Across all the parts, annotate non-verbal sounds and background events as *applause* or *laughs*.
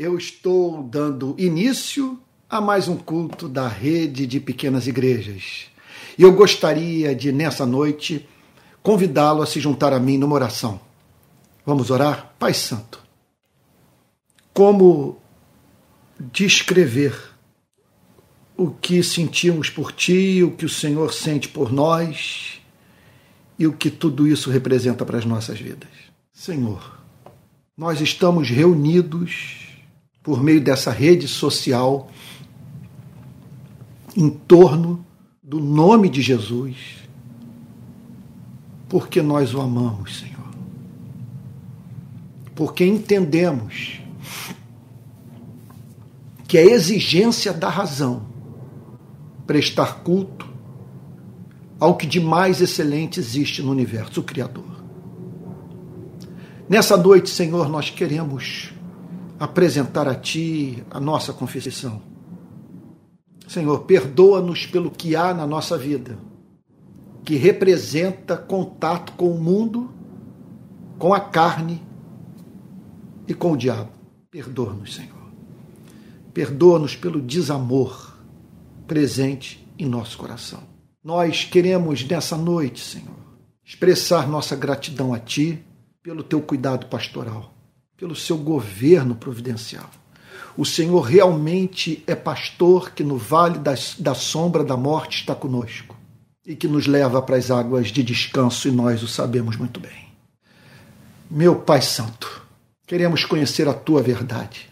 eu estou dando início a mais um culto da rede de pequenas igrejas. E eu gostaria de, nessa noite, convidá-lo a se juntar a mim numa oração. Vamos orar? Pai Santo, como descrever o que sentimos por Ti, o que o Senhor sente por nós e o que tudo isso representa para as nossas vidas? Senhor, nós estamos reunidos por meio dessa rede social em torno do nome de Jesus, porque nós o amamos, Senhor. Porque entendemos que a exigência da razão prestar culto ao que de mais excelente existe no universo, o Criador. Nessa noite, Senhor, nós queremos apresentar a Ti a nossa confissão. Senhor, perdoa-nos pelo que há na nossa vida, que representa contato com o mundo, com a carne e com o diabo. Perdoa-nos, Senhor. Perdoa-nos pelo desamor presente em nosso coração. Nós queremos nessa noite, Senhor, expressar nossa gratidão a Ti pelo Teu cuidado pastoral pelo seu governo providencial. O Senhor realmente é pastor que no vale das, da sombra da morte está conosco e que nos leva para as águas de descanso e nós o sabemos muito bem. Meu Pai Santo, queremos conhecer a tua verdade.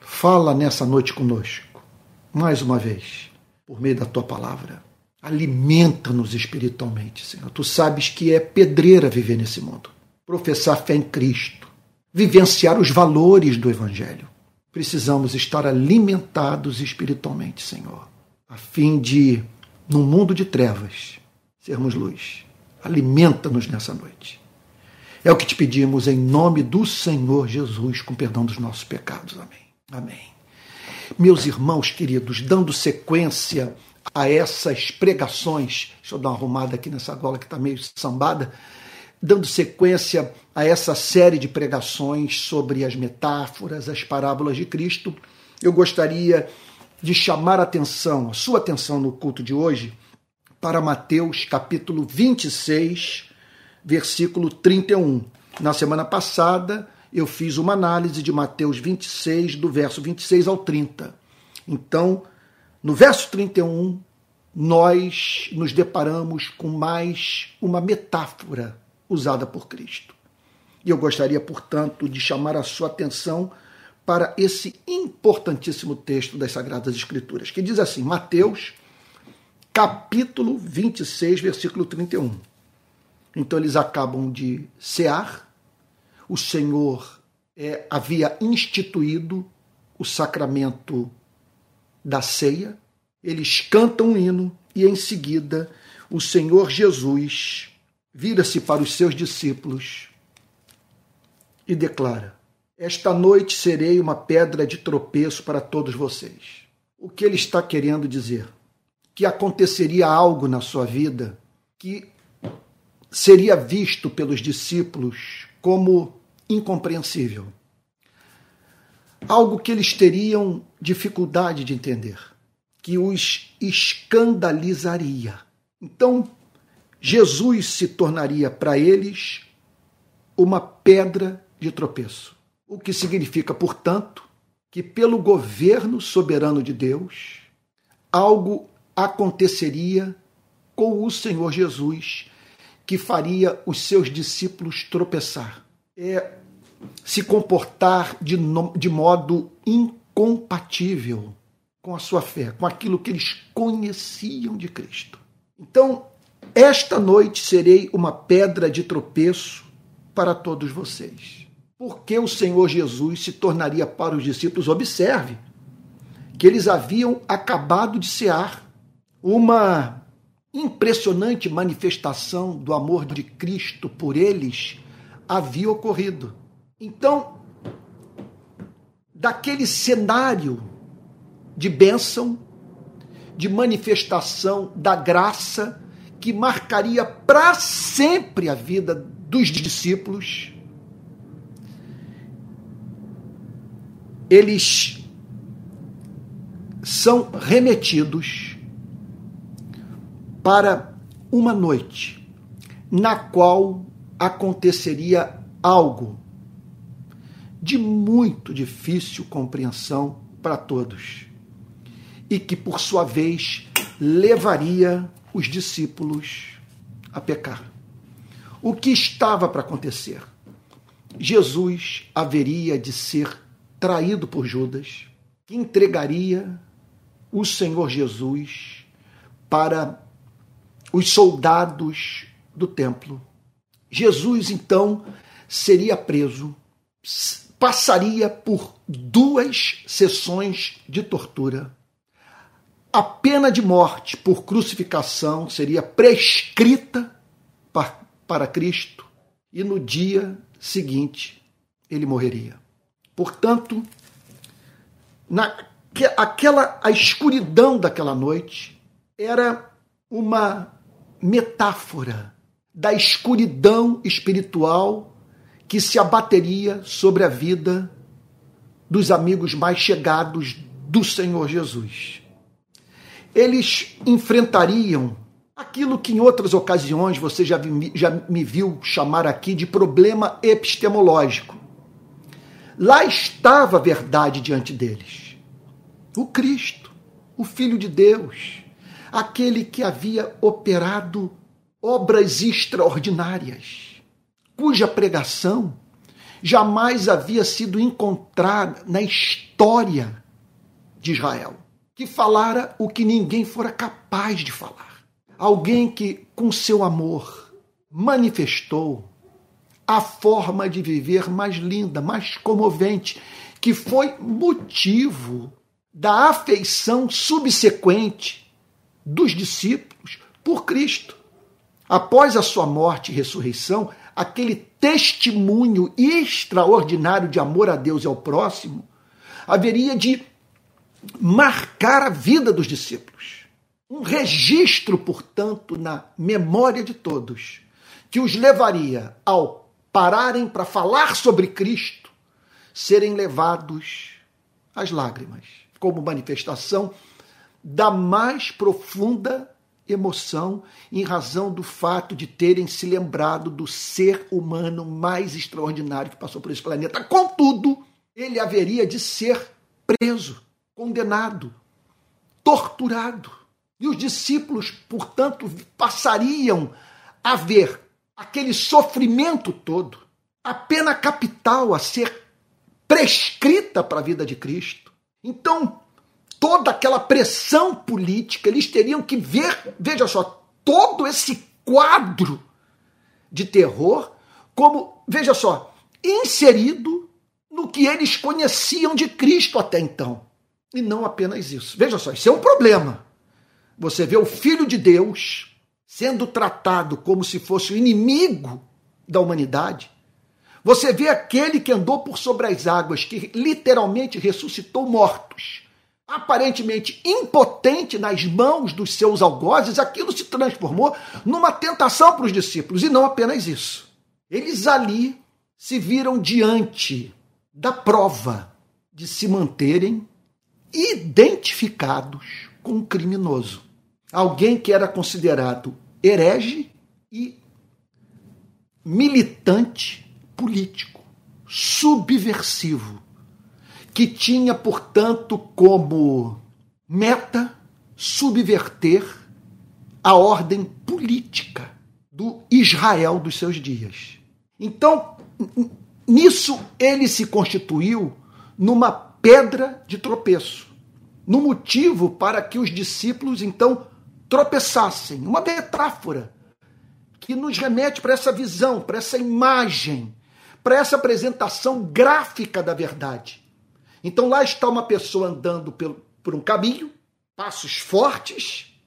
Fala nessa noite conosco, mais uma vez, por meio da tua palavra. Alimenta-nos espiritualmente, Senhor. Tu sabes que é pedreira viver nesse mundo. Professar fé em Cristo vivenciar os valores do Evangelho. Precisamos estar alimentados espiritualmente, Senhor, a fim de, num mundo de trevas, sermos luz. Alimenta-nos nessa noite. É o que te pedimos em nome do Senhor Jesus, com perdão dos nossos pecados. Amém. Amém. Meus irmãos queridos, dando sequência a essas pregações, deixa eu dar uma arrumada aqui nessa gola que está meio sambada dando sequência a essa série de pregações sobre as metáforas, as parábolas de Cristo, eu gostaria de chamar a atenção, a sua atenção no culto de hoje, para Mateus capítulo 26, versículo 31. Na semana passada, eu fiz uma análise de Mateus 26, do verso 26 ao 30. Então, no verso 31, nós nos deparamos com mais uma metáfora usada por Cristo. E eu gostaria, portanto, de chamar a sua atenção para esse importantíssimo texto das Sagradas Escrituras, que diz assim, Mateus, capítulo 26, versículo 31. Então eles acabam de cear, o Senhor é, havia instituído o sacramento da ceia, eles cantam um hino e em seguida o Senhor Jesus vira-se para os seus discípulos e declara: Esta noite serei uma pedra de tropeço para todos vocês. O que ele está querendo dizer? Que aconteceria algo na sua vida que seria visto pelos discípulos como incompreensível. Algo que eles teriam dificuldade de entender, que os escandalizaria. Então, Jesus se tornaria para eles uma pedra de tropeço. O que significa, portanto, que pelo governo soberano de Deus, algo aconteceria com o Senhor Jesus que faria os seus discípulos tropeçar. É se comportar de, de modo incompatível com a sua fé, com aquilo que eles conheciam de Cristo. Então, esta noite serei uma pedra de tropeço para todos vocês. Porque o Senhor Jesus se tornaria para os discípulos, observe, que eles haviam acabado de cear uma impressionante manifestação do amor de Cristo por eles havia ocorrido. Então, daquele cenário de bênção, de manifestação da graça, que marcaria para sempre a vida dos discípulos, eles são remetidos para uma noite na qual aconteceria algo de muito difícil compreensão para todos e que, por sua vez, levaria os discípulos a pecar. O que estava para acontecer? Jesus haveria de ser traído por Judas, que entregaria o Senhor Jesus para os soldados do templo. Jesus, então, seria preso, passaria por duas sessões de tortura. A pena de morte por crucificação seria prescrita para Cristo e no dia seguinte ele morreria. Portanto, na, aquela, a escuridão daquela noite era uma metáfora da escuridão espiritual que se abateria sobre a vida dos amigos mais chegados do Senhor Jesus. Eles enfrentariam aquilo que em outras ocasiões você já, vi, já me viu chamar aqui de problema epistemológico. Lá estava a verdade diante deles. O Cristo, o Filho de Deus, aquele que havia operado obras extraordinárias, cuja pregação jamais havia sido encontrada na história de Israel, que falara o que ninguém fora capaz de falar. Alguém que, com seu amor, manifestou a forma de viver mais linda, mais comovente, que foi motivo da afeição subsequente dos discípulos por Cristo. Após a sua morte e ressurreição, aquele testemunho extraordinário de amor a Deus e ao próximo haveria de marcar a vida dos discípulos. Um registro, portanto, na memória de todos, que os levaria, ao pararem para falar sobre Cristo, serem levados às lágrimas, como manifestação da mais profunda emoção em razão do fato de terem se lembrado do ser humano mais extraordinário que passou por esse planeta. Contudo, ele haveria de ser preso, condenado, torturado. E os discípulos, portanto, passariam a ver aquele sofrimento todo, a pena capital a ser prescrita para a vida de Cristo. Então, toda aquela pressão política, eles teriam que ver, veja só, todo esse quadro de terror como, veja só, inserido no que eles conheciam de Cristo até então. E não apenas isso. Veja só, isso é um problema. Você vê o Filho de Deus sendo tratado como se fosse o inimigo da humanidade. Você vê aquele que andou por sobre as águas, que literalmente ressuscitou mortos aparentemente impotente nas mãos dos seus algozes, aquilo se transformou numa tentação para os discípulos. E não apenas isso. Eles ali se viram diante da prova de se manterem identificados com um criminoso. Alguém que era considerado herege e militante político, subversivo que tinha, portanto, como meta subverter a ordem política do Israel dos seus dias. Então, nisso ele se constituiu numa pedra de tropeço, no motivo para que os discípulos então tropeçassem, uma metáfora que nos remete para essa visão, para essa imagem, para essa apresentação gráfica da verdade. Então lá está uma pessoa andando por, um caminho, passos fortes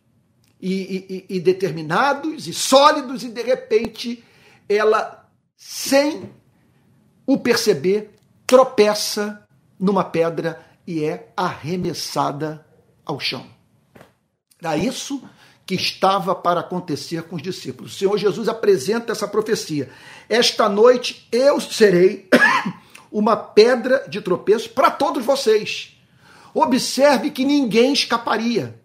e, e, e determinados e sólidos, e de repente ela, sem o perceber, tropeça numa pedra e é arremessada ao chão. Era isso que estava para acontecer com os discípulos. O Senhor Jesus apresenta essa profecia. Esta noite eu serei *coughs* uma pedra de tropeço para todos vocês. Observe que ninguém escaparia,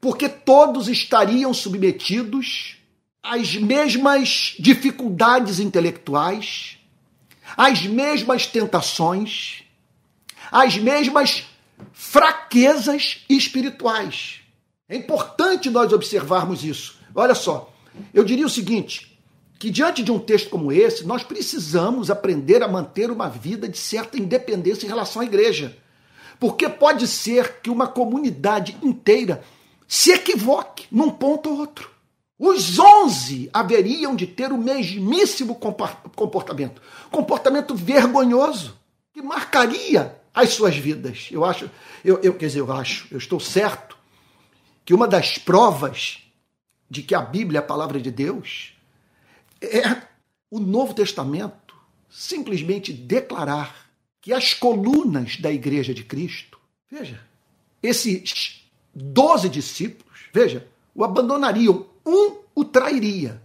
porque todos estariam submetidos às mesmas dificuldades intelectuais, às mesmas tentações, às mesmas fraquezas espirituais. É importante nós observarmos isso. Olha só, eu diria o seguinte: que diante de um texto como esse, nós precisamos aprender a manter uma vida de certa independência em relação à igreja. Porque pode ser que uma comunidade inteira se equivoque num ponto ou outro. Os onze haveriam de ter o mesmíssimo comportamento, comportamento vergonhoso, que marcaria as suas vidas. Eu acho, eu, eu quer dizer, eu acho, eu estou certo que uma das provas de que a Bíblia é a palavra de Deus é o Novo Testamento simplesmente declarar que as colunas da Igreja de Cristo, veja, esses doze discípulos, veja, o abandonariam, um o trairia,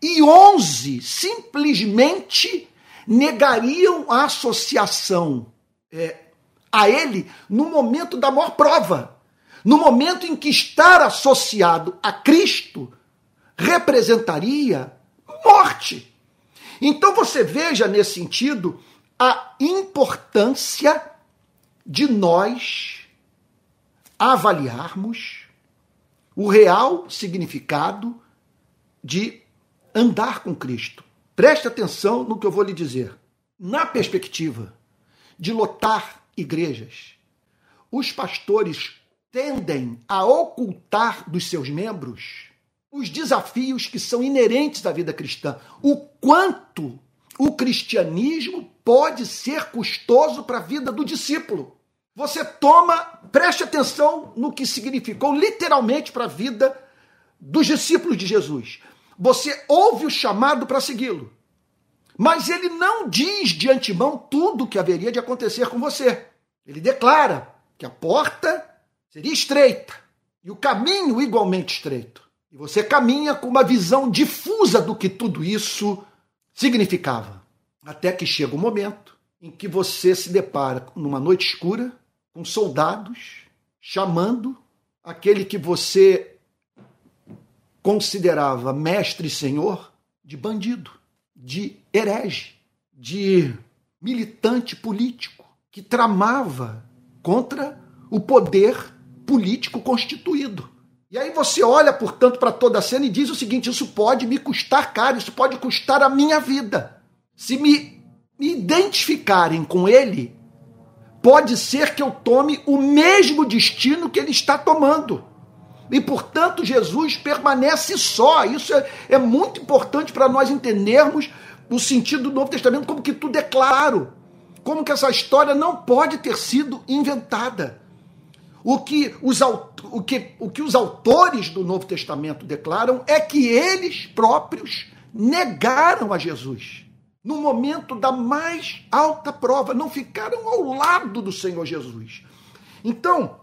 e onze simplesmente negariam a associação é, a ele no momento da maior prova, no momento em que estar associado a Cristo representaria morte. Então você veja nesse sentido a importância de nós avaliarmos o real significado de andar com Cristo. Preste atenção no que eu vou lhe dizer. Na perspectiva de lotar igrejas, os pastores tendem a ocultar dos seus membros os desafios que são inerentes à vida cristã, o quanto o cristianismo pode ser custoso para a vida do discípulo. Você toma, preste atenção no que significou literalmente para a vida dos discípulos de Jesus. Você ouve o chamado para segui-lo, mas ele não diz de antemão tudo o que haveria de acontecer com você. Ele declara que a porta seria estreita e o caminho igualmente estreito. E você caminha com uma visão difusa do que tudo isso significava. Até que chega o um momento em que você se depara numa noite escura com soldados chamando aquele que você considerava mestre e senhor de bandido, de herege, de militante político que tramava contra o poder político constituído. E aí você olha, portanto, para toda a cena e diz o seguinte: isso pode me custar caro, isso pode custar a minha vida. Se me identificarem com ele, pode ser que eu tome o mesmo destino que ele está tomando. E, portanto, Jesus permanece só. Isso é, é muito importante para nós entendermos o sentido do Novo Testamento, como que tudo é claro. Como que essa história não pode ter sido inventada. O que, os, o, que, o que os autores do Novo Testamento declaram é que eles próprios negaram a Jesus no momento da mais alta prova, não ficaram ao lado do Senhor Jesus. Então,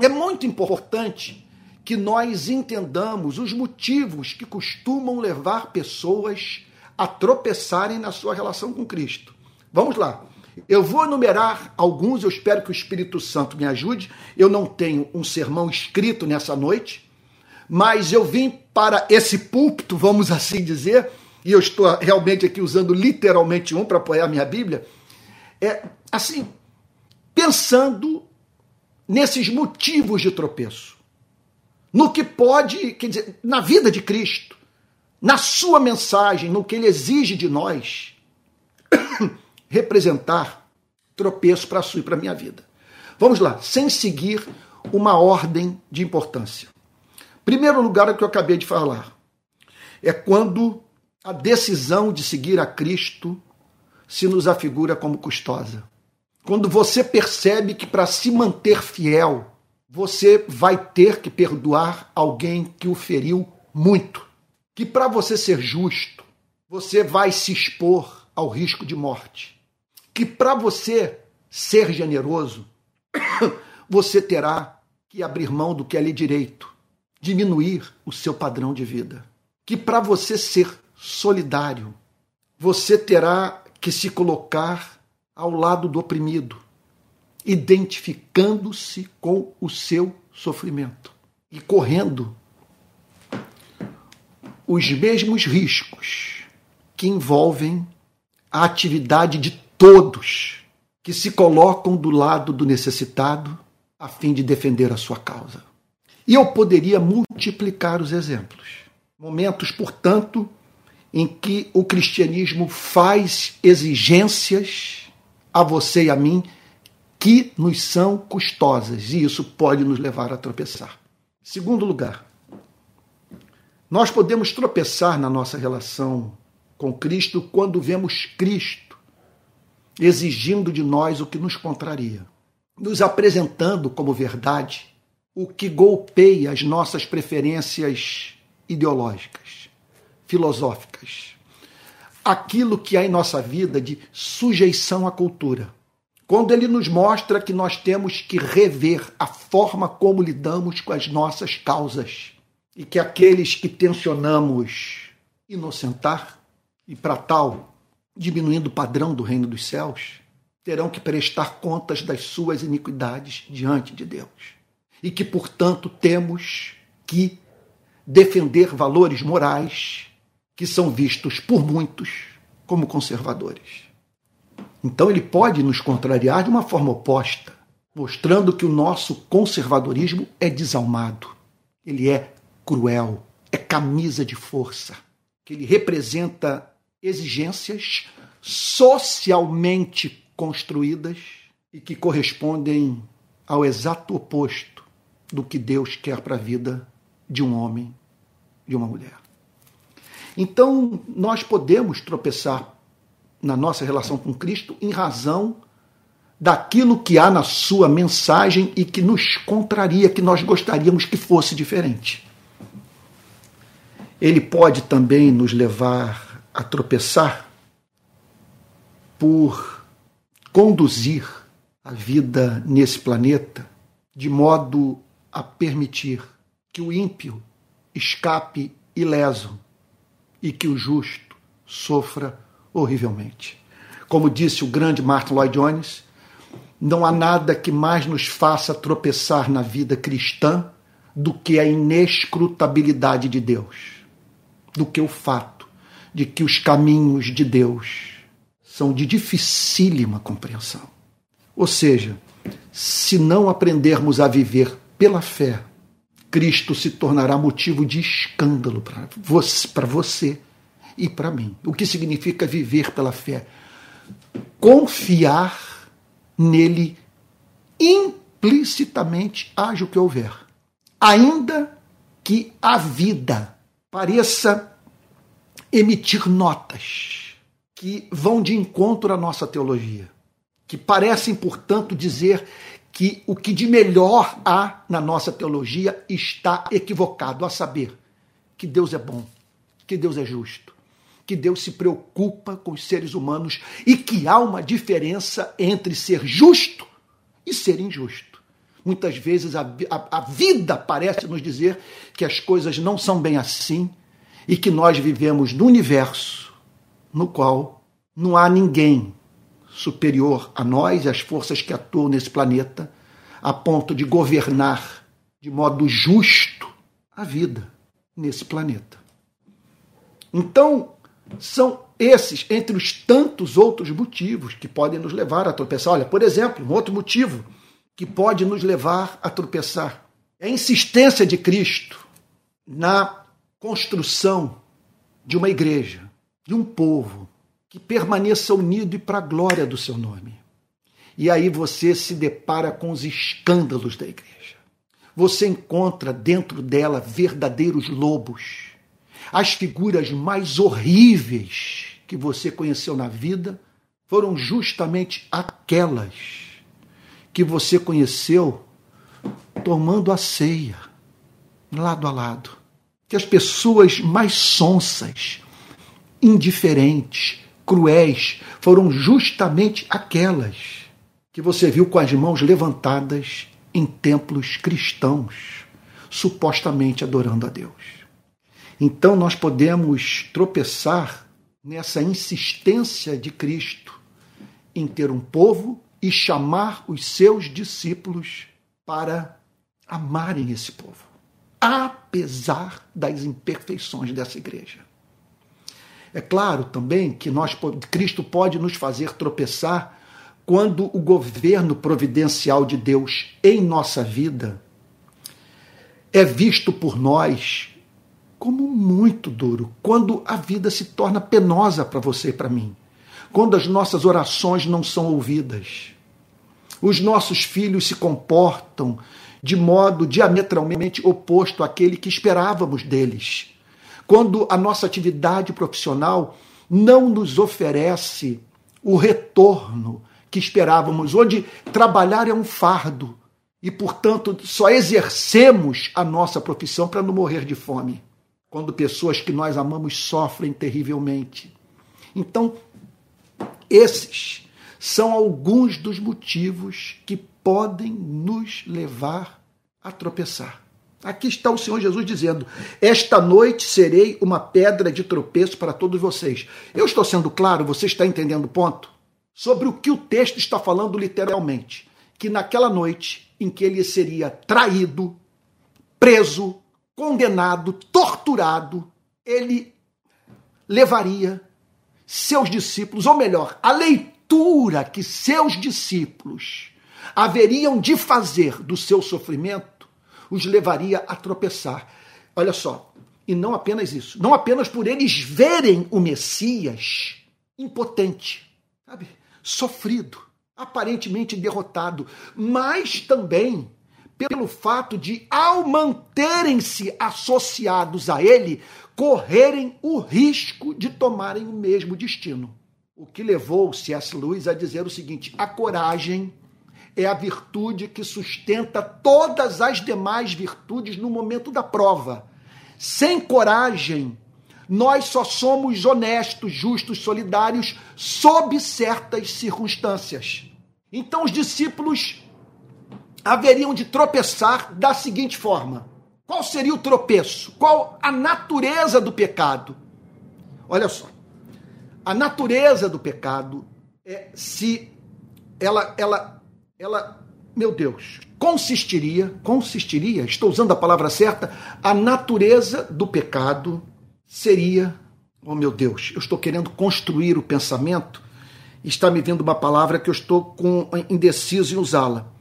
é muito importante que nós entendamos os motivos que costumam levar pessoas a tropeçarem na sua relação com Cristo. Vamos lá. Eu vou enumerar alguns, eu espero que o Espírito Santo me ajude. Eu não tenho um sermão escrito nessa noite, mas eu vim para esse púlpito, vamos assim dizer, e eu estou realmente aqui usando literalmente um para apoiar minha Bíblia, é assim, pensando nesses motivos de tropeço, no que pode, quer dizer, na vida de Cristo, na sua mensagem, no que ele exige de nós, *coughs* representar tropeço para a sua e para a minha vida. Vamos lá, sem seguir uma ordem de importância. Primeiro lugar, é o que eu acabei de falar. É quando a decisão de seguir a Cristo se nos afigura como custosa. Quando você percebe que para se manter fiel, você vai ter que perdoar alguém que o feriu muito. Que para você ser justo, você vai se expor ao risco de morte. Que para você ser generoso, *coughs* você terá que abrir mão do que é lhe direito, diminuir o seu padrão de vida. Que para você ser solidário, você terá que se colocar ao lado do oprimido, identificando-se com o seu sofrimento e correndo os mesmos riscos que envolvem a atividade de todos que se colocam do lado do necessitado a fim de defender a sua causa. E eu poderia multiplicar os exemplos. Momentos, portanto, em que o cristianismo faz exigências a você e a mim que nos são custosas, e isso pode nos levar a tropeçar. Segundo lugar, nós podemos tropeçar na nossa relação com Cristo quando vemos Cristo exigindo de nós o que nos contraria, nos apresentando como verdade o que golpeia as nossas preferências ideológicas, filosóficas. Aquilo que há em nossa vida de sujeição à cultura. Quando ele nos mostra que nós temos que rever a forma como lidamos com as nossas causas e que aqueles que tensionamos inocentar e para tal diminuindo o padrão do reino dos céus, terão que prestar contas das suas iniquidades diante de Deus. E que, portanto, temos que defender valores morais que são vistos por muitos como conservadores. Então ele pode nos contrariar de uma forma oposta, mostrando que o nosso conservadorismo é desalmado, ele é cruel, é camisa de força, que ele representa exigências socialmente construídas e que correspondem ao exato oposto do que Deus quer para a vida de um homem, de uma mulher. Então, nós podemos tropeçar na nossa relação com Cristo em razão daquilo que há na sua mensagem e que nos contraria, que nós gostaríamos que fosse diferente. Ele pode também nos levar a tropeçar por conduzir a vida nesse planeta de modo a permitir que o ímpio escape ileso e que o justo sofra horrivelmente. Como disse o grande Martin Lloyd Jones, não há nada que mais nos faça tropeçar na vida cristã do que a inescrutabilidade de Deus, do que o fato de que os caminhos de Deus são de dificílima compreensão. Ou seja, se não aprendermos a viver pela fé, Cristo se tornará motivo de escândalo para você, e para mim. O que significa viver pela fé? Confiar nele implicitamente, haja o que houver. Ainda que a vida pareça emitir notas que vão de encontro à nossa teologia, que parecem, portanto, dizer que o que de melhor há na nossa teologia está equivocado, a saber, que Deus é bom, que Deus é justo, que Deus se preocupa com os seres humanos e que há uma diferença entre ser justo e ser injusto. Muitas vezes a, a, a vida parece nos dizer que as coisas não são bem assim e que nós vivemos no universo no qual não há ninguém superior a nós e às forças que atuam nesse planeta, a ponto de governar de modo justo a vida nesse planeta. Então, são esses, entre os tantos outros motivos que podem nos levar a tropeçar. Olha, por exemplo, um outro motivo que pode nos levar a tropeçar é a insistência de Cristo na construção de uma igreja de um povo que permaneça unido e para a glória do seu nome. E aí você se depara com os escândalos da igreja. Você encontra dentro dela verdadeiros lobos. As figuras mais horríveis que você conheceu na vida foram justamente aquelas que você conheceu tomando a ceia, lado a lado. Que as pessoas mais sonsas, indiferentes, cruéis, foram justamente aquelas que você viu com as mãos levantadas em templos cristãos, supostamente adorando a Deus. Então nós podemos tropeçar nessa insistência de Cristo em ter um povo e chamar os seus discípulos para amarem esse povo, apesar das imperfeições dessa igreja. É claro também que nós, Cristo pode nos fazer tropeçar quando o governo providencial de Deus em nossa vida é visto por nós como muito duro, quando a vida se torna penosa para você e para mim, quando as nossas orações não são ouvidas, os nossos filhos se comportam de modo diametralmente oposto àquele que esperávamos deles, quando a nossa atividade profissional não nos oferece o retorno que esperávamos, onde trabalhar é um fardo e, portanto, só exercemos a nossa profissão para não morrer de fome quando pessoas que nós amamos sofrem terrivelmente. Então, esses são alguns dos motivos que podem nos levar a tropeçar. Aqui está o Senhor Jesus dizendo: Esta noite serei uma pedra de tropeço para todos vocês. Eu estou sendo claro, você está entendendo o ponto? Sobre o que o texto está falando literalmente. Que naquela noite em que ele seria traído, preso, condenado, torturado, ele levaria seus discípulos, ou melhor, a leitura que seus discípulos haveriam de fazer do seu sofrimento, os levaria a tropeçar. Olha só, e não apenas isso, não apenas por eles verem o Messias impotente, sabe? Sofrido, aparentemente derrotado, mas também pelo fato de, ao manterem-se associados a ele, correrem o risco de tomarem o mesmo destino. O que levou C.S. Lewis a dizer o seguinte: a coragem é a virtude que sustenta todas as demais virtudes no momento da prova. Sem coragem, nós só somos honestos, justos, solidários sob certas circunstâncias. Então os discípulos haveriam de tropeçar da seguinte forma: qual seria o tropeço? Qual a natureza do pecado? Olha só. A natureza do pecado é se ela ela ela, meu Deus, consistiria, consistiria, estou usando a palavra certa, a natureza do pecado seria, oh meu Deus, eu estou querendo construir o pensamento, está me vindo uma palavra que eu estou com indeciso em usá-la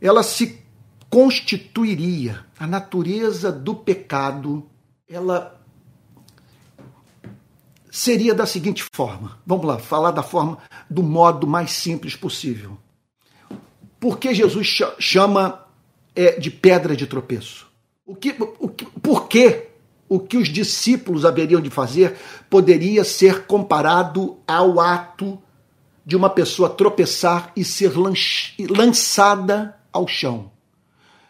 ela se constituiria, a natureza do pecado, ela seria da seguinte forma. Vamos lá, falar da forma, do modo mais simples possível. Por que Jesus chama é, de pedra de tropeço? O que, o que, por que o que os discípulos haveriam de fazer poderia ser comparado ao ato de uma pessoa tropeçar e ser lançada ao chão.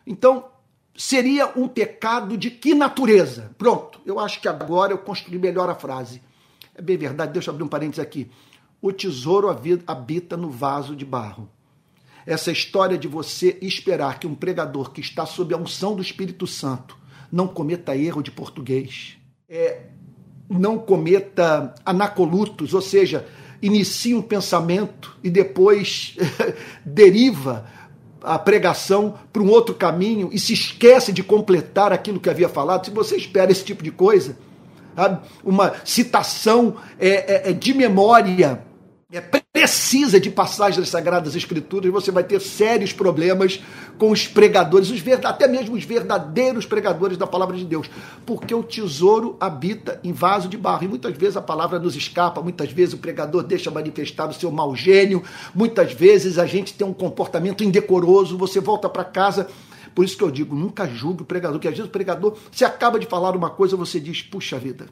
Então, seria um pecado de que natureza? Pronto, eu acho que agora eu construí melhor a frase. É bem verdade, deixa eu abrir um parênteses aqui. O tesouro habita no vaso de barro. Essa história de você esperar que um pregador que está sob a unção do Espírito Santo não cometa erro de português, é, não cometa anacolutos, ou seja, inicie um pensamento e depois *laughs* deriva a pregação para um outro caminho e se esquece de completar aquilo que havia falado, se você espera esse tipo de coisa, sabe? uma citação é, é, é de memória é precisa de passagens das Sagradas Escrituras, você vai ter sérios problemas com os pregadores, os até mesmo os verdadeiros pregadores da palavra de Deus, porque o tesouro habita em vaso de barro, e muitas vezes a palavra nos escapa, muitas vezes o pregador deixa manifestar o seu mau gênio, muitas vezes a gente tem um comportamento indecoroso, você volta para casa por isso que eu digo, nunca julgue o pregador, porque às vezes o pregador, se acaba de falar uma coisa, você diz, puxa vida,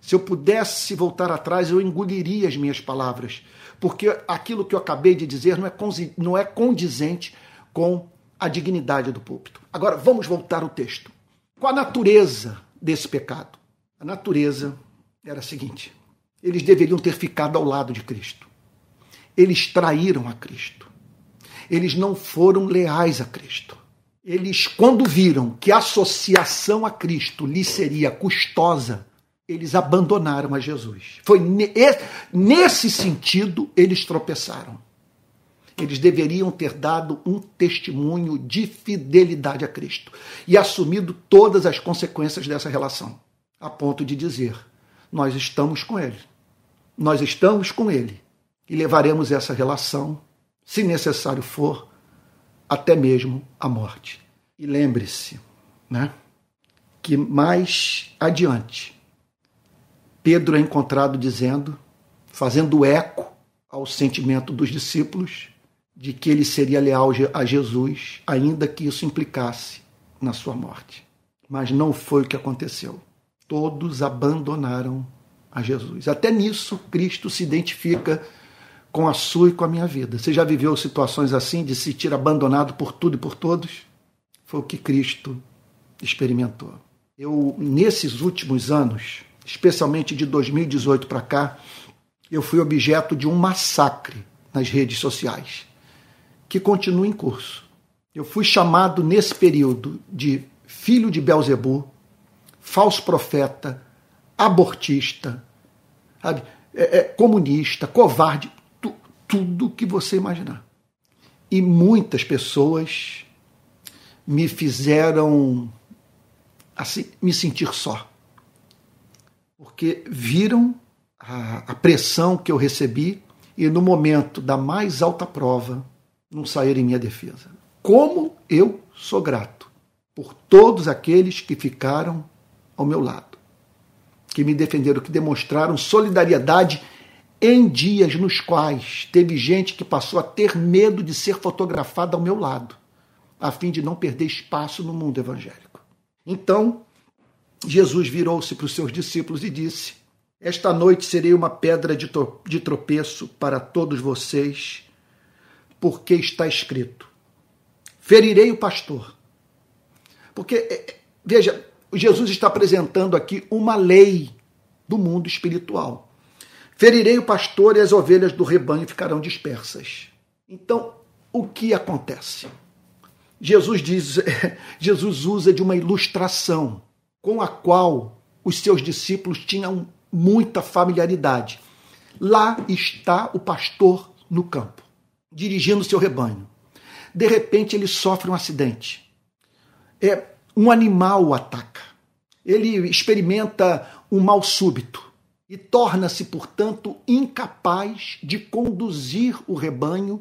se eu pudesse voltar atrás, eu engoliria as minhas palavras, porque aquilo que eu acabei de dizer não é, não é condizente com a dignidade do púlpito. Agora, vamos voltar ao texto. Qual a natureza desse pecado? A natureza era a seguinte: eles deveriam ter ficado ao lado de Cristo. Eles traíram a Cristo. Eles não foram leais a Cristo. Eles, quando viram que a associação a Cristo lhe seria custosa, eles abandonaram a Jesus. Foi nesse sentido eles tropeçaram. Eles deveriam ter dado um testemunho de fidelidade a Cristo e assumido todas as consequências dessa relação, a ponto de dizer: Nós estamos com Ele. Nós estamos com Ele e levaremos essa relação, se necessário for, até mesmo a morte. E lembre-se, né, que mais adiante, Pedro é encontrado dizendo, fazendo eco ao sentimento dos discípulos, de que ele seria leal a Jesus, ainda que isso implicasse na sua morte. Mas não foi o que aconteceu. Todos abandonaram a Jesus. Até nisso, Cristo se identifica com a sua e com a minha vida. Você já viveu situações assim de se sentir abandonado por tudo e por todos? Foi o que Cristo experimentou. Eu, nesses últimos anos, especialmente de 2018 para cá, eu fui objeto de um massacre nas redes sociais que continua em curso. Eu fui chamado nesse período de filho de Belzebu, falso profeta, abortista, sabe? É, é, comunista, covarde, tu, tudo que você imaginar. E muitas pessoas me fizeram assim me sentir só, porque viram a, a pressão que eu recebi e no momento da mais alta prova não sair em minha defesa. Como eu sou grato por todos aqueles que ficaram ao meu lado, que me defenderam, que demonstraram solidariedade em dias nos quais teve gente que passou a ter medo de ser fotografada ao meu lado, a fim de não perder espaço no mundo evangélico. Então, Jesus virou-se para os seus discípulos e disse: Esta noite serei uma pedra de tropeço para todos vocês porque está escrito: ferirei o pastor. Porque, é, é, veja, Jesus está apresentando aqui uma lei do mundo espiritual. Ferirei o pastor e as ovelhas do rebanho ficarão dispersas. Então, o que acontece? Jesus diz, *laughs* Jesus usa de uma ilustração com a qual os seus discípulos tinham muita familiaridade. Lá está o pastor no campo dirigindo seu rebanho. De repente ele sofre um acidente. É um animal o ataca. Ele experimenta um mal súbito e torna-se, portanto, incapaz de conduzir o rebanho,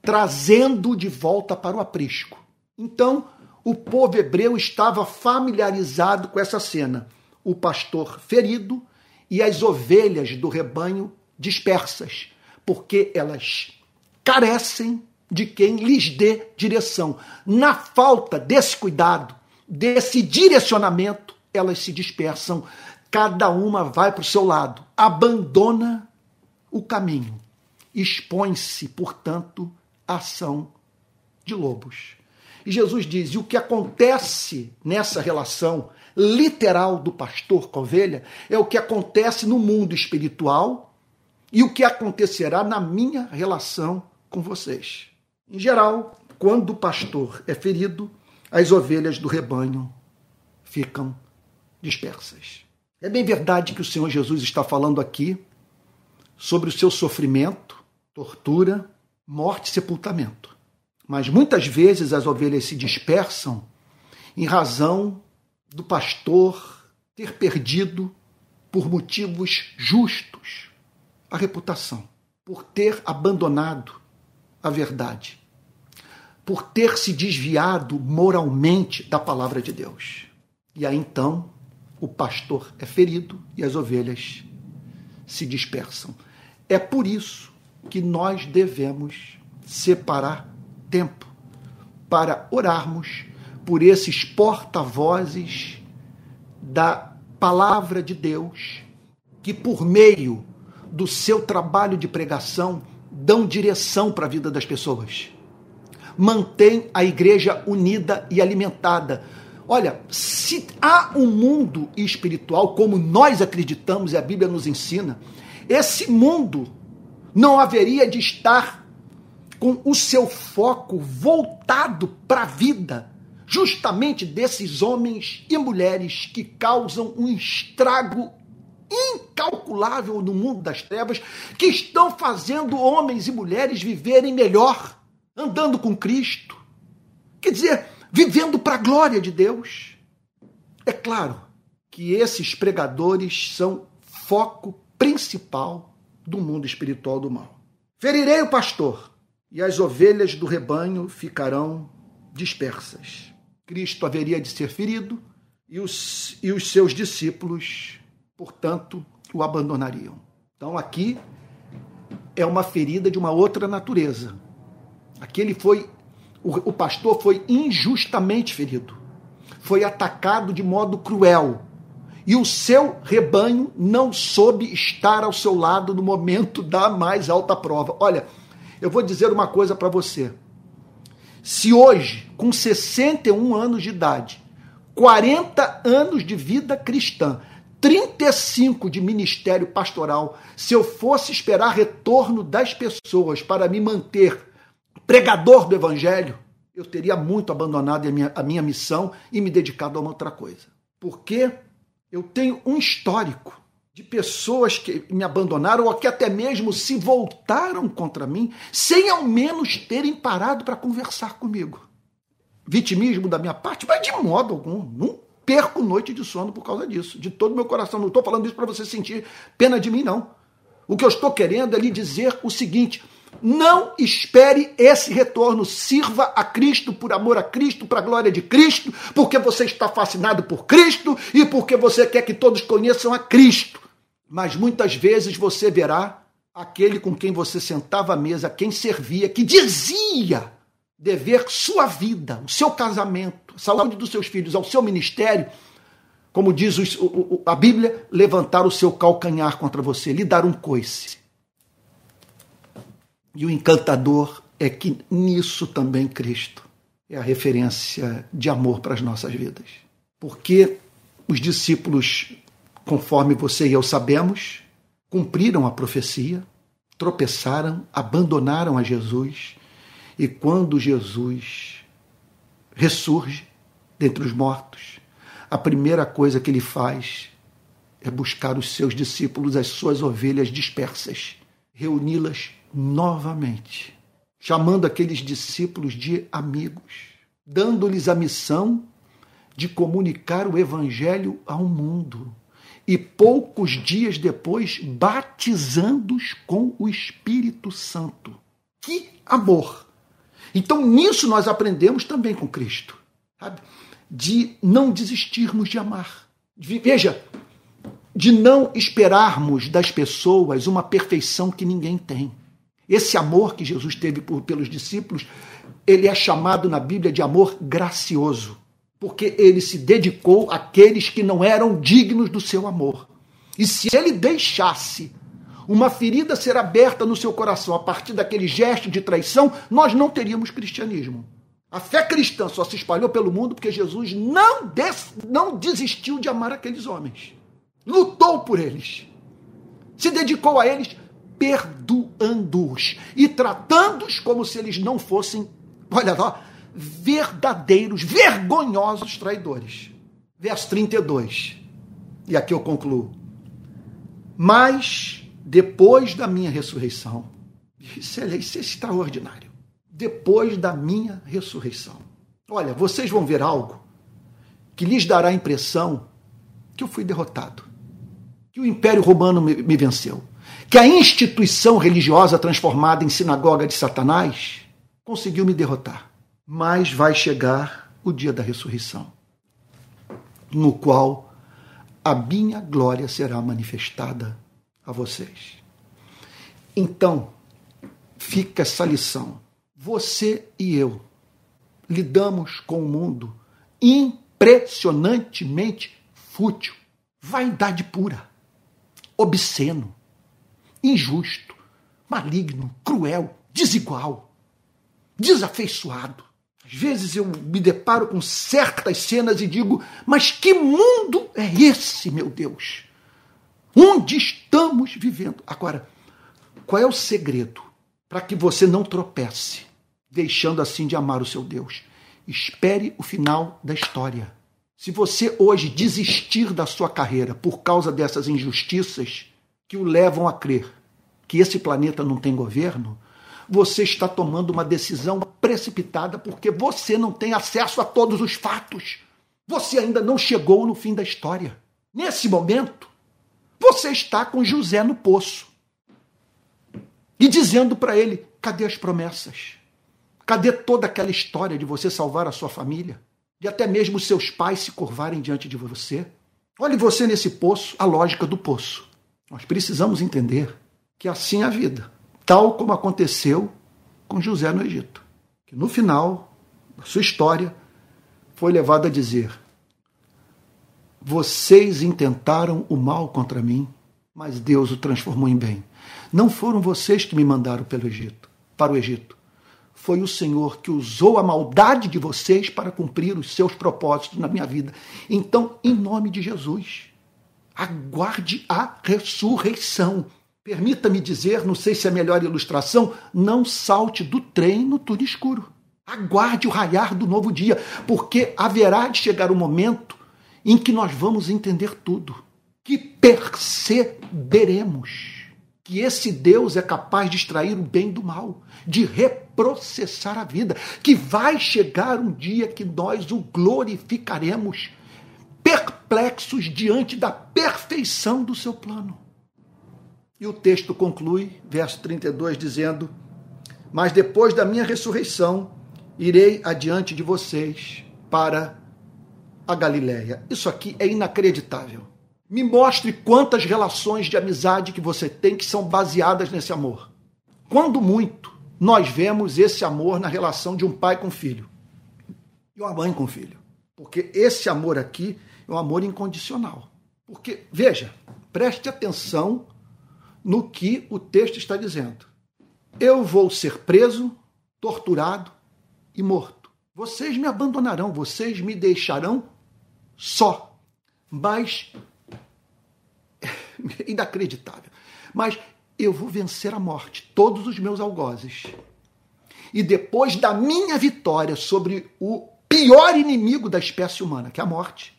trazendo de volta para o aprisco. Então, o povo hebreu estava familiarizado com essa cena: o pastor ferido e as ovelhas do rebanho dispersas, porque elas carecem de quem lhes dê direção. Na falta desse cuidado, desse direcionamento, elas se dispersam, cada uma vai para o seu lado, abandona o caminho, expõe-se, portanto, à ação de lobos. E Jesus diz: e o que acontece nessa relação literal do pastor com a ovelha é o que acontece no mundo espiritual e o que acontecerá na minha relação com vocês. Em geral, quando o pastor é ferido, as ovelhas do rebanho ficam dispersas. É bem verdade que o Senhor Jesus está falando aqui sobre o seu sofrimento, tortura, morte e sepultamento. Mas muitas vezes as ovelhas se dispersam em razão do pastor ter perdido, por motivos justos, a reputação, por ter abandonado a verdade, por ter se desviado moralmente da palavra de Deus. E aí então o pastor é ferido e as ovelhas se dispersam. É por isso que nós devemos separar tempo para orarmos por esses porta-vozes da palavra de Deus, que por meio do seu trabalho de pregação dão direção para a vida das pessoas. Mantém a igreja unida e alimentada. Olha, se há um mundo espiritual como nós acreditamos e a Bíblia nos ensina, esse mundo não haveria de estar com o seu foco voltado para a vida, justamente desses homens e mulheres que causam um estrago incalculável no mundo das trevas que estão fazendo homens e mulheres viverem melhor, andando com Cristo. Quer dizer, vivendo para a glória de Deus. É claro que esses pregadores são foco principal do mundo espiritual do mal. Ferirei o pastor, e as ovelhas do rebanho ficarão dispersas. Cristo haveria de ser ferido, e os, e os seus discípulos, portanto, o abandonariam. Então aqui é uma ferida de uma outra natureza. Aqui ele foi, o, o pastor foi injustamente ferido, foi atacado de modo cruel e o seu rebanho não soube estar ao seu lado no momento da mais alta prova. Olha, eu vou dizer uma coisa para você. Se hoje, com 61 anos de idade, 40 anos de vida cristã, 35 de ministério pastoral, se eu fosse esperar retorno das pessoas para me manter pregador do evangelho, eu teria muito abandonado a minha, a minha missão e me dedicado a uma outra coisa. Por quê? Eu tenho um histórico de pessoas que me abandonaram ou que até mesmo se voltaram contra mim, sem ao menos terem parado para conversar comigo. Vitimismo da minha parte, mas de modo algum. Não perco noite de sono por causa disso. De todo meu coração. Não estou falando isso para você sentir pena de mim, não. O que eu estou querendo é lhe dizer o seguinte: não espere esse retorno. Sirva a Cristo por amor a Cristo, para a glória de Cristo, porque você está fascinado por Cristo e porque você quer que todos conheçam a Cristo. Mas muitas vezes você verá aquele com quem você sentava à mesa, quem servia, que dizia dever sua vida, o seu casamento, a saúde dos seus filhos, ao seu ministério, como diz a Bíblia, levantar o seu calcanhar contra você, lhe dar um coice. E o encantador é que nisso também Cristo é a referência de amor para as nossas vidas. Porque os discípulos, conforme você e eu sabemos, cumpriram a profecia, tropeçaram, abandonaram a Jesus, e quando Jesus ressurge dentre os mortos, a primeira coisa que ele faz é buscar os seus discípulos, as suas ovelhas dispersas, reuni-las novamente, chamando aqueles discípulos de amigos, dando-lhes a missão de comunicar o evangelho ao mundo. E poucos dias depois, batizando-os com o Espírito Santo. Que amor! Então, nisso nós aprendemos também com Cristo, sabe? de não desistirmos de amar. Veja, de não esperarmos das pessoas uma perfeição que ninguém tem. Esse amor que Jesus teve por, pelos discípulos, ele é chamado na Bíblia de amor gracioso, porque ele se dedicou àqueles que não eram dignos do seu amor. E se ele deixasse uma ferida ser aberta no seu coração a partir daquele gesto de traição, nós não teríamos cristianismo. A fé cristã só se espalhou pelo mundo porque Jesus não, des, não desistiu de amar aqueles homens. Lutou por eles. Se dedicou a eles perdoando-os e tratando-os como se eles não fossem, olha lá, verdadeiros, vergonhosos traidores. Verso 32. E aqui eu concluo. Mas depois da minha ressurreição, isso é, isso é extraordinário. Depois da minha ressurreição. Olha, vocês vão ver algo que lhes dará a impressão que eu fui derrotado, que o Império Romano me, me venceu que a instituição religiosa transformada em sinagoga de Satanás conseguiu me derrotar. Mas vai chegar o dia da ressurreição, no qual a minha glória será manifestada a vocês. Então, fica essa lição. Você e eu lidamos com um mundo impressionantemente fútil, vaidade pura, obsceno, injusto, maligno, cruel, desigual, desafeiçoado. Às vezes eu me deparo com certas cenas e digo: mas que mundo é esse, meu Deus? Onde estamos vivendo? Agora, qual é o segredo para que você não tropece, deixando assim de amar o seu Deus? Espere o final da história. Se você hoje desistir da sua carreira por causa dessas injustiças que o levam a crer que esse planeta não tem governo, você está tomando uma decisão precipitada porque você não tem acesso a todos os fatos. Você ainda não chegou no fim da história. Nesse momento, você está com José no poço e dizendo para ele: cadê as promessas? Cadê toda aquela história de você salvar a sua família? De até mesmo seus pais se curvarem diante de você? Olhe você nesse poço, a lógica do poço. Nós precisamos entender que assim é a vida, tal como aconteceu com José no Egito, que no final da sua história foi levado a dizer: Vocês intentaram o mal contra mim, mas Deus o transformou em bem. Não foram vocês que me mandaram pelo Egito, para o Egito foi o Senhor que usou a maldade de vocês para cumprir os seus propósitos na minha vida. Então, em nome de Jesus, aguarde a ressurreição. Permita-me dizer, não sei se é a melhor ilustração, não salte do trem no túnel escuro. Aguarde o raiar do novo dia, porque haverá de chegar o momento em que nós vamos entender tudo, que perceberemos que esse Deus é capaz de extrair o bem do mal, de reprocessar a vida, que vai chegar um dia que nós o glorificaremos, perplexos diante da perfeição do seu plano. E o texto conclui, verso 32, dizendo: Mas depois da minha ressurreição, irei adiante de vocês para a Galiléia. Isso aqui é inacreditável. Me mostre quantas relações de amizade que você tem que são baseadas nesse amor. Quando muito, nós vemos esse amor na relação de um pai com filho e uma mãe com filho. Porque esse amor aqui é um amor incondicional. Porque, veja, preste atenção no que o texto está dizendo. Eu vou ser preso, torturado e morto. Vocês me abandonarão, vocês me deixarão só. Mas *laughs* inacreditável. Mas eu vou vencer a morte, todos os meus algozes. E depois da minha vitória sobre o pior inimigo da espécie humana, que é a morte,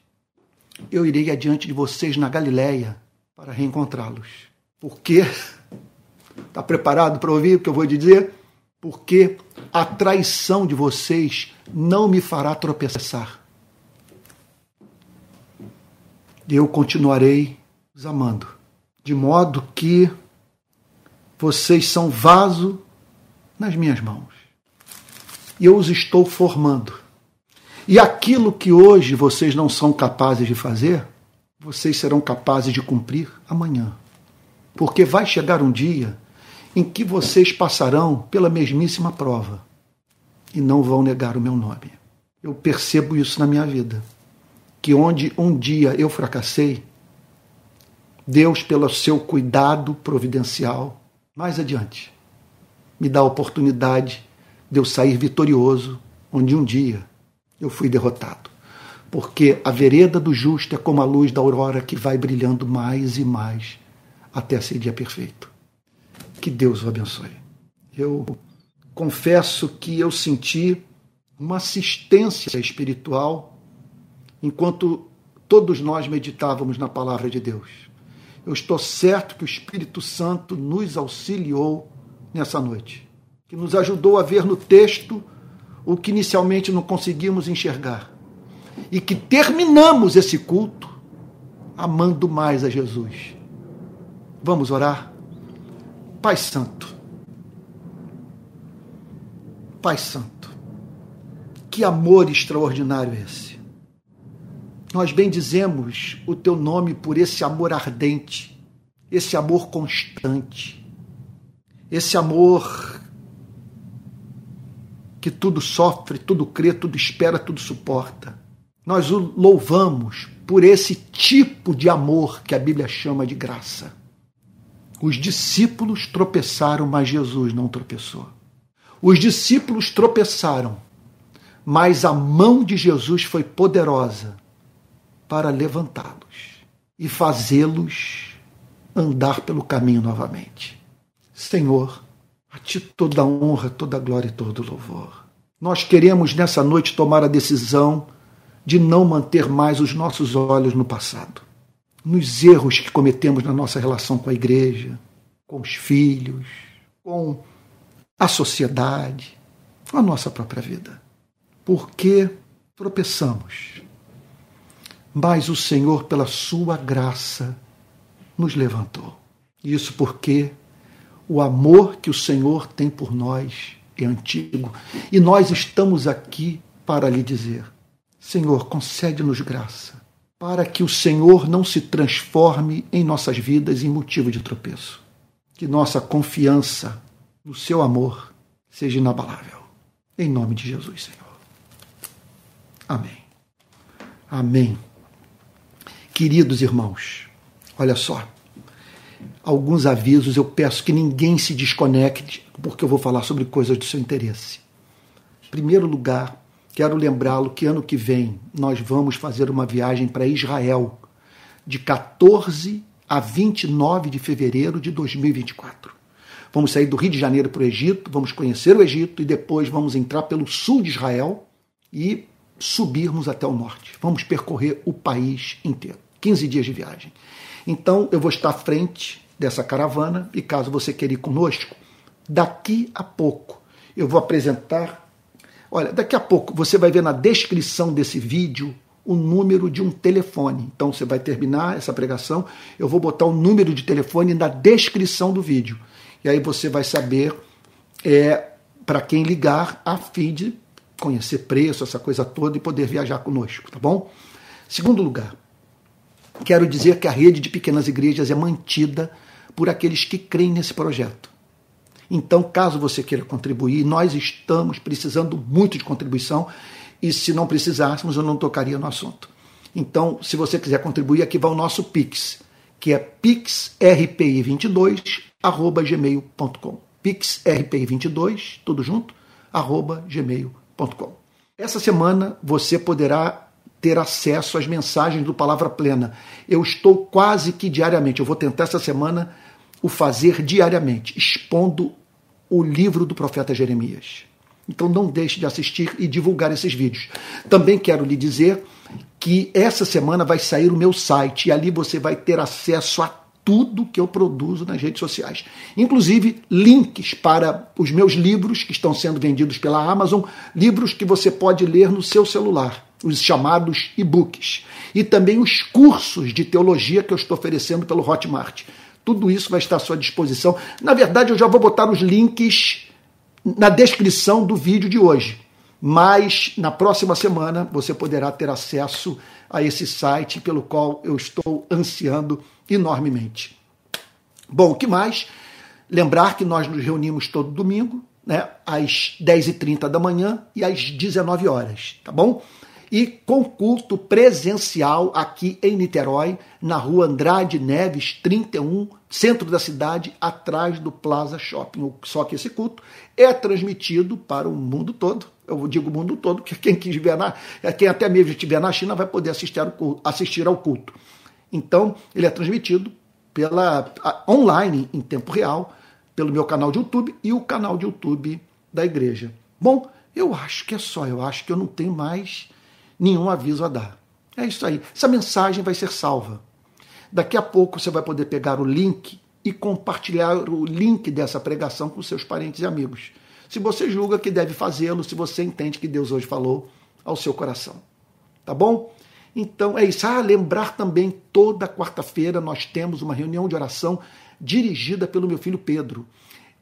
eu irei adiante de vocês na Galileia para reencontrá-los. Porque está preparado para ouvir o que eu vou dizer? Porque a traição de vocês não me fará tropeçar. Eu continuarei os amando, de modo que vocês são vaso nas minhas mãos. E eu os estou formando. E aquilo que hoje vocês não são capazes de fazer, vocês serão capazes de cumprir amanhã. Porque vai chegar um dia em que vocês passarão pela mesmíssima prova e não vão negar o meu nome. Eu percebo isso na minha vida. Que onde um dia eu fracassei, Deus, pelo seu cuidado providencial, mais adiante, me dá a oportunidade de eu sair vitorioso onde um dia eu fui derrotado. Porque a vereda do justo é como a luz da aurora que vai brilhando mais e mais até ser dia perfeito. Que Deus o abençoe. Eu confesso que eu senti uma assistência espiritual enquanto todos nós meditávamos na palavra de Deus eu estou certo que o Espírito Santo nos auxiliou nessa noite, que nos ajudou a ver no texto o que inicialmente não conseguimos enxergar e que terminamos esse culto amando mais a Jesus. Vamos orar? Pai Santo, Pai Santo, que amor extraordinário esse nós bendizemos o teu nome por esse amor ardente, esse amor constante, esse amor que tudo sofre, tudo crê, tudo espera, tudo suporta. Nós o louvamos por esse tipo de amor que a Bíblia chama de graça. Os discípulos tropeçaram, mas Jesus não tropeçou. Os discípulos tropeçaram, mas a mão de Jesus foi poderosa para levantá-los e fazê-los andar pelo caminho novamente. Senhor, a Ti toda a honra, toda a glória e todo o louvor. Nós queremos nessa noite tomar a decisão de não manter mais os nossos olhos no passado, nos erros que cometemos na nossa relação com a igreja, com os filhos, com a sociedade, com a nossa própria vida. Porque tropeçamos. Mas o Senhor, pela sua graça, nos levantou. Isso porque o amor que o Senhor tem por nós é antigo e nós estamos aqui para lhe dizer: Senhor, concede-nos graça, para que o Senhor não se transforme em nossas vidas em motivo de tropeço. Que nossa confiança no seu amor seja inabalável. Em nome de Jesus, Senhor. Amém. Amém. Queridos irmãos, olha só. Alguns avisos, eu peço que ninguém se desconecte, porque eu vou falar sobre coisas do seu interesse. Em primeiro lugar, quero lembrá-lo que ano que vem nós vamos fazer uma viagem para Israel, de 14 a 29 de fevereiro de 2024. Vamos sair do Rio de Janeiro para o Egito, vamos conhecer o Egito e depois vamos entrar pelo sul de Israel e subirmos até o norte. Vamos percorrer o país inteiro. 15 dias de viagem. Então eu vou estar à frente dessa caravana e caso você queira ir conosco, daqui a pouco eu vou apresentar. Olha, daqui a pouco você vai ver na descrição desse vídeo o número de um telefone. Então você vai terminar essa pregação, eu vou botar o número de telefone na descrição do vídeo e aí você vai saber é, para quem ligar a fim de conhecer preço, essa coisa toda e poder viajar conosco, tá bom? Segundo lugar, quero dizer que a rede de pequenas igrejas é mantida por aqueles que creem nesse projeto. Então, caso você queira contribuir, nós estamos precisando muito de contribuição e se não precisássemos, eu não tocaria no assunto. Então, se você quiser contribuir, aqui vai o nosso Pix, que é pixrpi22 arroba gmail.com. pixrpi22, tudo junto, gmail.com. Essa semana você poderá ter acesso às mensagens do Palavra Plena. Eu estou quase que diariamente, eu vou tentar essa semana o fazer diariamente, expondo o livro do profeta Jeremias. Então não deixe de assistir e divulgar esses vídeos. Também quero lhe dizer que essa semana vai sair o meu site e ali você vai ter acesso a tudo que eu produzo nas redes sociais. Inclusive links para os meus livros que estão sendo vendidos pela Amazon, livros que você pode ler no seu celular, os chamados e-books. E também os cursos de teologia que eu estou oferecendo pelo Hotmart. Tudo isso vai estar à sua disposição. Na verdade, eu já vou botar os links na descrição do vídeo de hoje. Mas na próxima semana você poderá ter acesso a esse site pelo qual eu estou ansiando enormemente. Bom, o que mais? Lembrar que nós nos reunimos todo domingo, né, às 10h30 da manhã e às 19 horas, tá bom? E com culto presencial aqui em Niterói, na rua Andrade Neves, 31, centro da cidade, atrás do Plaza Shopping. Só que esse culto é transmitido para o mundo todo. Eu digo o mundo todo, porque quem, estiver na, quem até mesmo estiver na China vai poder assistir ao culto. Assistir ao culto. Então, ele é transmitido pela online em tempo real, pelo meu canal de YouTube e o canal de YouTube da igreja. Bom, eu acho que é só, eu acho que eu não tenho mais nenhum aviso a dar. É isso aí. Essa mensagem vai ser salva. Daqui a pouco você vai poder pegar o link e compartilhar o link dessa pregação com seus parentes e amigos. Se você julga que deve fazê-lo, se você entende que Deus hoje falou ao seu coração. Tá bom? Então é isso. Ah, lembrar também, toda quarta-feira nós temos uma reunião de oração dirigida pelo meu filho Pedro.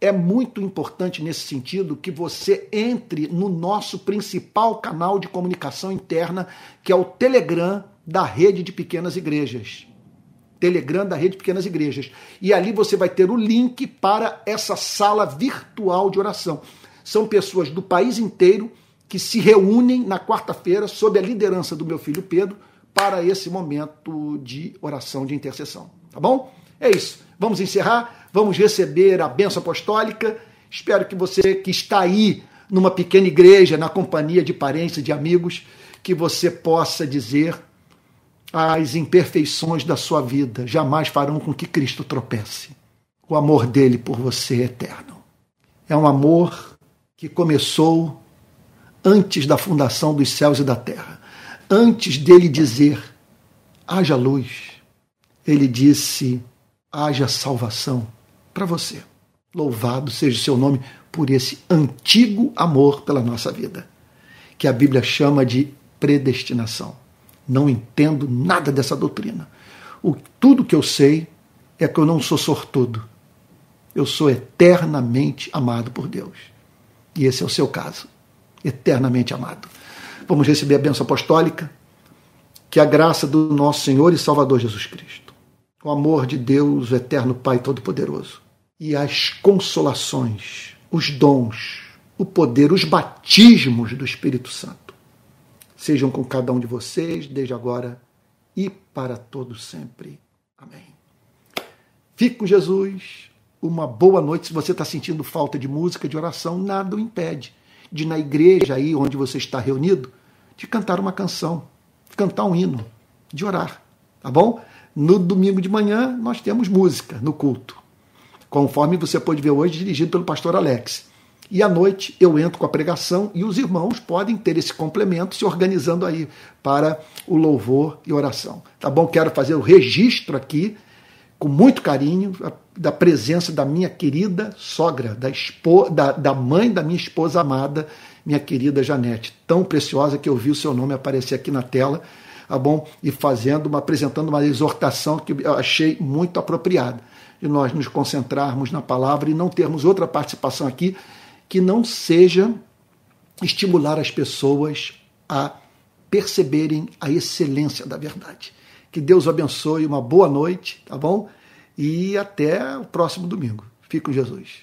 É muito importante nesse sentido que você entre no nosso principal canal de comunicação interna, que é o Telegram da rede de pequenas igrejas. Telegram da rede de pequenas igrejas. E ali você vai ter o link para essa sala virtual de oração. São pessoas do país inteiro que se reúnem na quarta-feira, sob a liderança do meu filho Pedro, para esse momento de oração de intercessão. Tá bom? É isso. Vamos encerrar, vamos receber a benção apostólica. Espero que você que está aí numa pequena igreja, na companhia de parentes e de amigos, que você possa dizer as imperfeições da sua vida jamais farão com que Cristo tropece. O amor dele por você é eterno. É um amor que começou antes da fundação dos céus e da terra. antes dele dizer haja luz, ele disse haja salvação para você. Louvado seja o seu nome por esse antigo amor pela nossa vida, que a Bíblia chama de predestinação. Não entendo nada dessa doutrina. O, tudo que eu sei é que eu não sou sortudo. Eu sou eternamente amado por Deus. E esse é o seu caso. Eternamente amado. Vamos receber a bênção apostólica. Que a graça do nosso Senhor e Salvador Jesus Cristo, o amor de Deus, o eterno Pai Todo-Poderoso, e as consolações, os dons, o poder, os batismos do Espírito Santo sejam com cada um de vocês, desde agora e para todos sempre. Amém. Fique com Jesus. Uma boa noite. Se você está sentindo falta de música, de oração, nada o impede de, na igreja aí onde você está reunido, de cantar uma canção, cantar um hino, de orar. Tá bom? No domingo de manhã nós temos música no culto, conforme você pode ver hoje, dirigido pelo pastor Alex. E à noite eu entro com a pregação e os irmãos podem ter esse complemento se organizando aí para o louvor e oração. Tá bom? Quero fazer o registro aqui, com muito carinho, da presença da minha querida sogra, da, da, da mãe da minha esposa amada, minha querida Janete, tão preciosa que eu vi o seu nome aparecer aqui na tela, tá bom? E fazendo, uma, apresentando uma exortação que eu achei muito apropriada, de nós nos concentrarmos na palavra e não termos outra participação aqui que não seja estimular as pessoas a perceberem a excelência da verdade. Que Deus abençoe, uma boa noite, tá bom? E até o próximo domingo. Fique com Jesus.